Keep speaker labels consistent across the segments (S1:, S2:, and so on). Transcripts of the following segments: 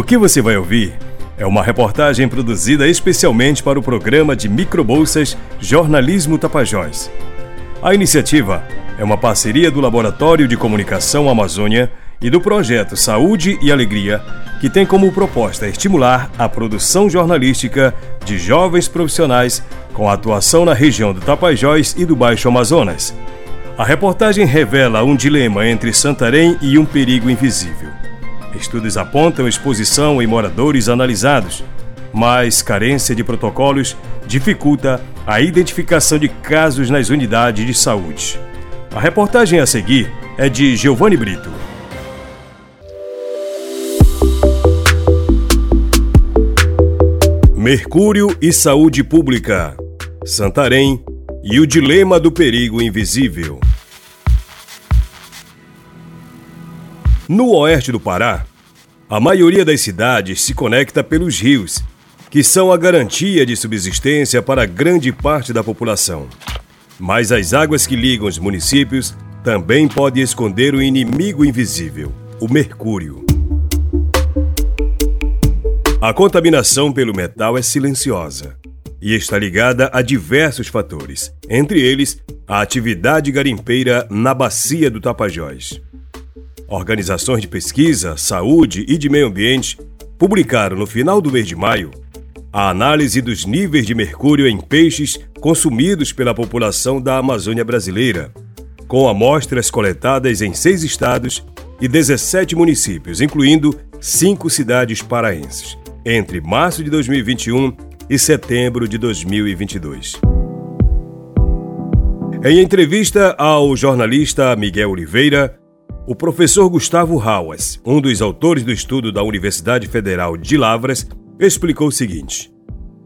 S1: O que você vai ouvir é uma reportagem produzida especialmente para o programa de microbolsas Jornalismo Tapajós. A iniciativa é uma parceria do Laboratório de Comunicação Amazônia e do projeto Saúde e Alegria, que tem como proposta estimular a produção jornalística de jovens profissionais com atuação na região do Tapajós e do Baixo Amazonas. A reportagem revela um dilema entre Santarém e um perigo invisível. Estudos apontam exposição em moradores analisados, mas carência de protocolos dificulta a identificação de casos nas unidades de saúde. A reportagem a seguir é de Giovanni Brito. Mercúrio e saúde pública. Santarém e o dilema do perigo invisível. No oeste do Pará, a maioria das cidades se conecta pelos rios, que são a garantia de subsistência para grande parte da população. Mas as águas que ligam os municípios também podem esconder o inimigo invisível, o mercúrio. A contaminação pelo metal é silenciosa e está ligada a diversos fatores, entre eles a atividade garimpeira na bacia do Tapajós. Organizações de pesquisa, saúde e de meio ambiente publicaram no final do mês de maio a análise dos níveis de mercúrio em peixes consumidos pela população da Amazônia brasileira, com amostras coletadas em seis estados e 17 municípios, incluindo cinco cidades paraenses entre março de 2021 e setembro de 2022. Em entrevista ao jornalista Miguel Oliveira, o professor Gustavo Rauas, um dos autores do estudo da Universidade Federal de Lavras, explicou o seguinte: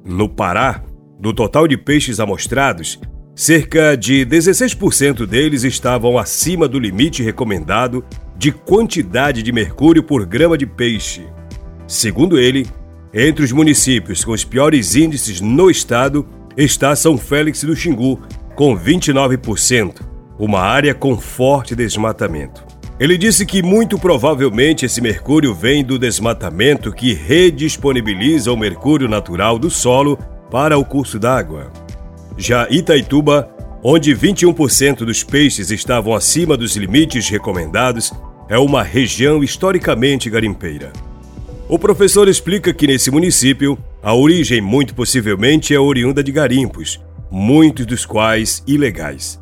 S1: No Pará, do total de peixes amostrados, cerca de 16% deles estavam acima do limite recomendado de quantidade de mercúrio por grama de peixe. Segundo ele, entre os municípios com os piores índices no estado está São Félix do Xingu, com 29%, uma área com forte desmatamento. Ele disse que muito provavelmente esse mercúrio vem do desmatamento que redisponibiliza o mercúrio natural do solo para o curso d'água. Já Itaituba, onde 21% dos peixes estavam acima dos limites recomendados, é uma região historicamente garimpeira. O professor explica que nesse município, a origem muito possivelmente é oriunda de garimpos, muitos dos quais ilegais.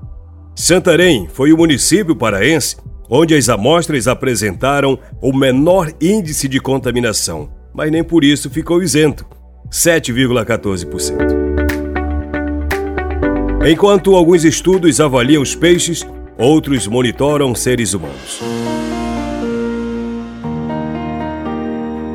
S1: Santarém foi o município paraense onde as amostras apresentaram o menor índice de contaminação, mas nem por isso ficou isento 7,14%. Enquanto alguns estudos avaliam os peixes, outros monitoram seres humanos.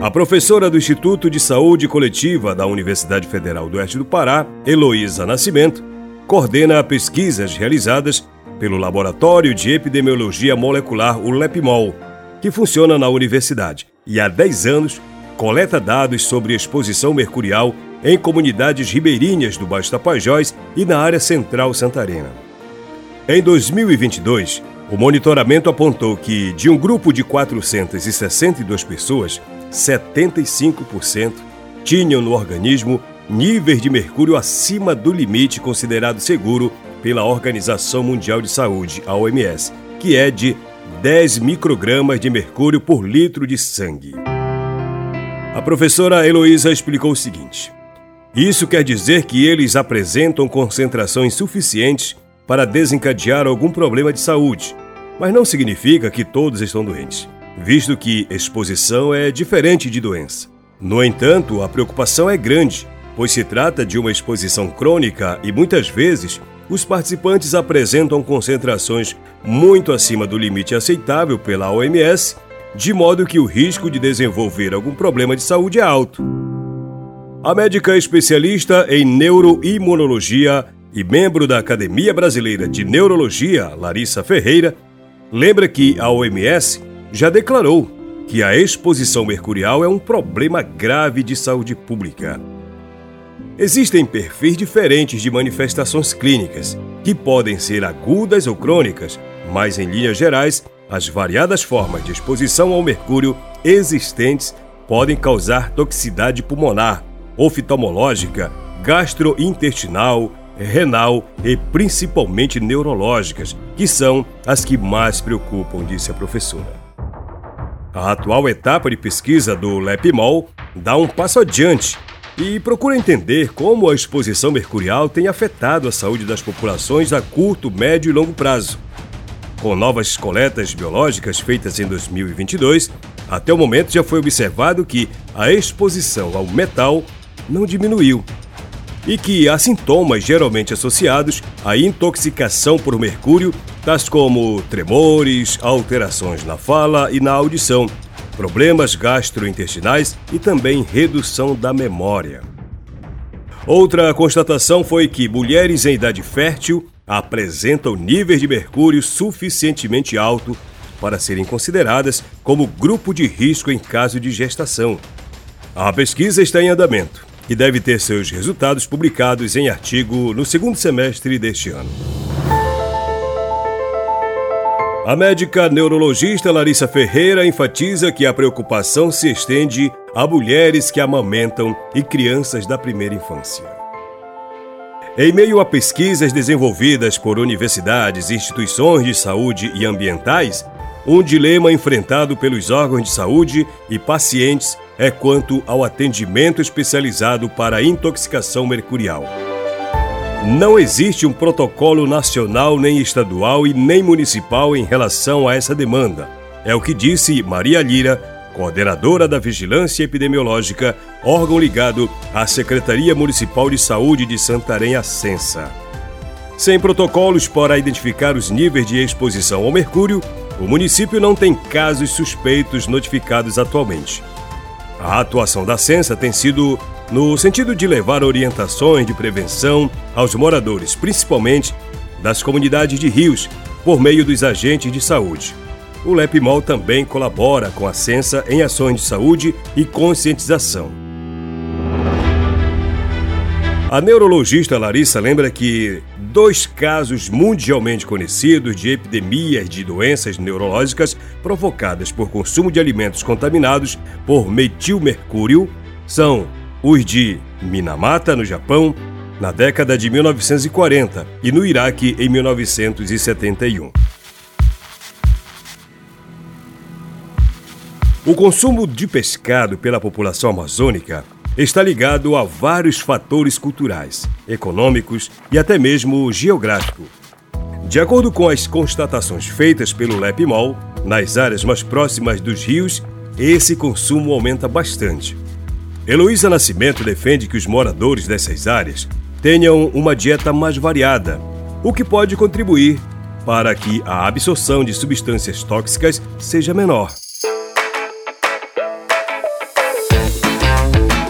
S1: A professora do Instituto de Saúde Coletiva da Universidade Federal do Oeste do Pará, Heloísa Nascimento, coordena pesquisas realizadas pelo Laboratório de Epidemiologia Molecular, o LEPMOL, que funciona na universidade e há 10 anos coleta dados sobre exposição mercurial em comunidades ribeirinhas do Baixo Tapajós e na área central santarena. Em 2022, o monitoramento apontou que, de um grupo de 462 pessoas, 75% tinham no organismo níveis de mercúrio acima do limite considerado seguro pela Organização Mundial de Saúde, a OMS, que é de 10 microgramas de mercúrio por litro de sangue. A professora Heloísa explicou o seguinte: Isso quer dizer que eles apresentam concentrações suficientes para desencadear algum problema de saúde, mas não significa que todos estão doentes visto que exposição é diferente de doença. No entanto, a preocupação é grande, pois se trata de uma exposição crônica e muitas vezes os participantes apresentam concentrações muito acima do limite aceitável pela OMS, de modo que o risco de desenvolver algum problema de saúde é alto. A médica especialista em neuroimunologia e membro da Academia Brasileira de Neurologia, Larissa Ferreira, lembra que a OMS já declarou que a exposição mercurial é um problema grave de saúde pública. Existem perfis diferentes de manifestações clínicas, que podem ser agudas ou crônicas, mas em linhas gerais, as variadas formas de exposição ao mercúrio existentes podem causar toxicidade pulmonar, oftalmológica, gastrointestinal, renal e principalmente neurológicas, que são as que mais preocupam, disse a professora. A atual etapa de pesquisa do LEPMOL dá um passo adiante e procura entender como a exposição mercurial tem afetado a saúde das populações a curto, médio e longo prazo. Com novas coletas biológicas feitas em 2022, até o momento já foi observado que a exposição ao metal não diminuiu e que há sintomas geralmente associados à intoxicação por mercúrio, tais como tremores, alterações na fala e na audição, problemas gastrointestinais e também redução da memória. Outra constatação foi que mulheres em idade fértil apresentam níveis de mercúrio suficientemente alto para serem consideradas como grupo de risco em caso de gestação. A pesquisa está em andamento e deve ter seus resultados publicados em artigo no segundo semestre deste ano. A médica neurologista Larissa Ferreira enfatiza que a preocupação se estende a mulheres que amamentam e crianças da primeira infância. Em meio a pesquisas desenvolvidas por universidades, instituições de saúde e ambientais, um dilema enfrentado pelos órgãos de saúde e pacientes é quanto ao atendimento especializado para intoxicação mercurial. Não existe um protocolo nacional, nem estadual e nem municipal em relação a essa demanda. É o que disse Maria Lira, coordenadora da Vigilância Epidemiológica, órgão ligado à Secretaria Municipal de Saúde de Santarém, a Sensa. Sem protocolos para identificar os níveis de exposição ao mercúrio, o município não tem casos suspeitos notificados atualmente. A atuação da Sensa tem sido no sentido de levar orientações de prevenção aos moradores, principalmente das comunidades de rios, por meio dos agentes de saúde. O LEPMOL também colabora com a Sensa em ações de saúde e conscientização. A neurologista Larissa lembra que dois casos mundialmente conhecidos de epidemias de doenças neurológicas provocadas por consumo de alimentos contaminados por metilmercúrio são os de Minamata, no Japão, na década de 1940 e no Iraque em 1971. O consumo de pescado pela população amazônica está ligado a vários fatores culturais, econômicos e até mesmo geográfico. De acordo com as constatações feitas pelo LEPMOL, nas áreas mais próximas dos rios, esse consumo aumenta bastante. Heloísa Nascimento defende que os moradores dessas áreas tenham uma dieta mais variada, o que pode contribuir para que a absorção de substâncias tóxicas seja menor.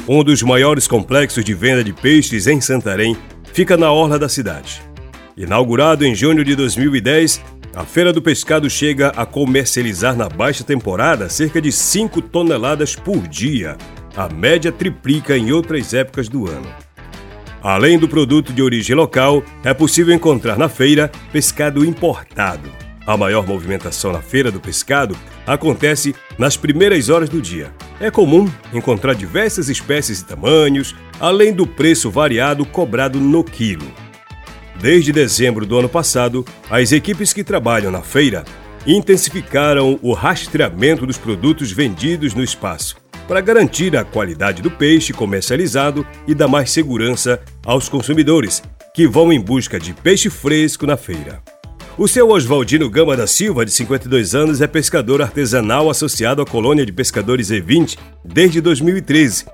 S1: Um dos maiores complexos de venda de peixes em Santarém fica na orla da cidade. Inaugurado em junho de 2010, a Feira do Pescado chega a comercializar na baixa temporada cerca de 5 toneladas por dia, a média triplica em outras épocas do ano. Além do produto de origem local, é possível encontrar na feira pescado importado. A maior movimentação na feira do pescado acontece nas primeiras horas do dia. É comum encontrar diversas espécies e tamanhos, além do preço variado cobrado no quilo. Desde dezembro do ano passado, as equipes que trabalham na feira intensificaram o rastreamento dos produtos vendidos no espaço para garantir a qualidade do peixe comercializado e dar mais segurança aos consumidores, que vão em busca de peixe fresco na feira. O seu Oswaldino Gama da Silva, de 52 anos, é pescador artesanal associado à colônia de pescadores E20 desde 2013.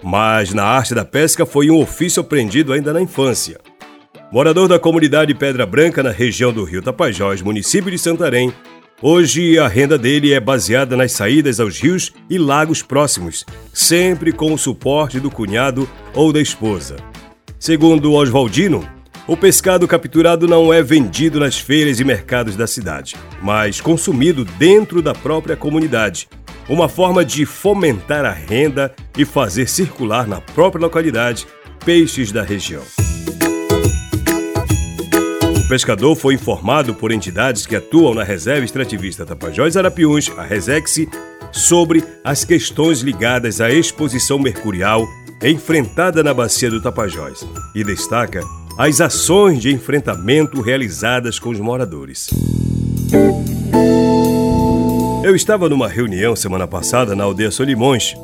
S1: Mas na arte da pesca foi um ofício aprendido ainda na infância. Morador da comunidade Pedra Branca, na região do Rio Tapajós, município de Santarém, Hoje a renda dele é baseada nas saídas aos rios e lagos próximos, sempre com o suporte do cunhado ou da esposa. Segundo Oswaldino, o pescado capturado não é vendido nas feiras e mercados da cidade, mas consumido dentro da própria comunidade. Uma forma de fomentar a renda e fazer circular na própria localidade peixes da região. Pescador foi informado por entidades que atuam na Reserva Extrativista Tapajós Arapiuns, a Resex, sobre as questões ligadas à exposição mercurial enfrentada na bacia do Tapajós e destaca as ações de enfrentamento realizadas com os moradores. Eu estava numa reunião semana passada na aldeia Solimões.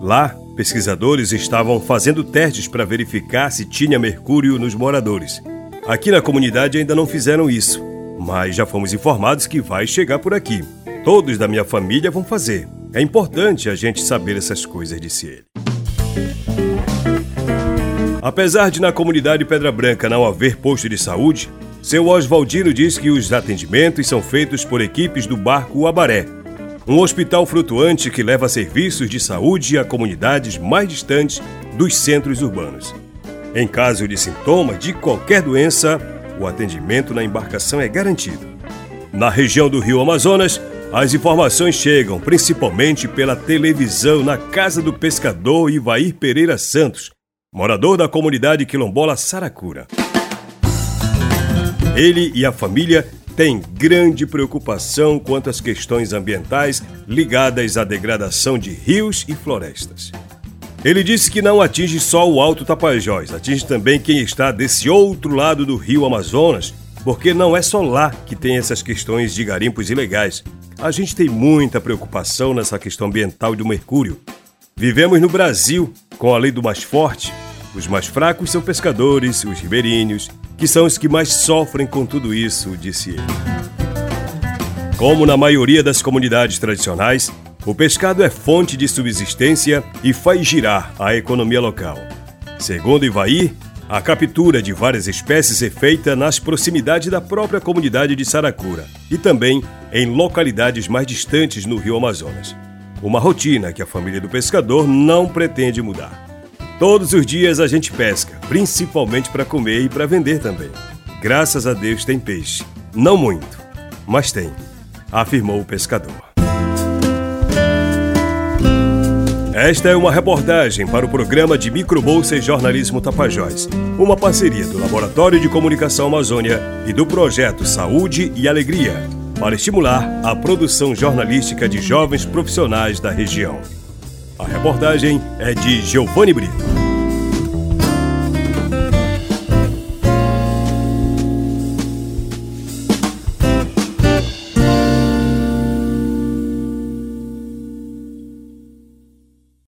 S1: Lá, pesquisadores estavam fazendo testes para verificar se tinha mercúrio nos moradores. Aqui na comunidade ainda não fizeram isso, mas já fomos informados que vai chegar por aqui. Todos da minha família vão fazer. É importante a gente saber essas coisas, disse ele. Apesar de na comunidade Pedra Branca não haver posto de saúde, seu Oswaldino diz que os atendimentos são feitos por equipes do barco Abaré, um hospital flutuante que leva serviços de saúde a comunidades mais distantes dos centros urbanos. Em caso de sintoma de qualquer doença, o atendimento na embarcação é garantido. Na região do Rio Amazonas, as informações chegam principalmente pela televisão na casa do pescador Ivair Pereira Santos, morador da comunidade quilombola Saracura. Ele e a família têm grande preocupação quanto às questões ambientais ligadas à degradação de rios e florestas. Ele disse que não atinge só o Alto Tapajós, atinge também quem está desse outro lado do rio Amazonas, porque não é só lá que tem essas questões de garimpos ilegais. A gente tem muita preocupação nessa questão ambiental do mercúrio. Vivemos no Brasil com a lei do mais forte. Os mais fracos são pescadores, os ribeirinhos, que são os que mais sofrem com tudo isso, disse ele. Como na maioria das comunidades tradicionais, o pescado é fonte de subsistência e faz girar a economia local. Segundo Ivaí, a captura de várias espécies é feita nas proximidades da própria comunidade de Saracura e também em localidades mais distantes no rio Amazonas. Uma rotina que a família do pescador não pretende mudar. Todos os dias a gente pesca, principalmente para comer e para vender também. Graças a Deus tem peixe. Não muito, mas tem, afirmou o pescador. Esta é uma reportagem para o programa de Microbolsa e Jornalismo Tapajós, uma parceria do Laboratório de Comunicação Amazônia e do projeto Saúde e Alegria, para estimular a produção jornalística de jovens profissionais da região. A reportagem é de Giovanni Brito.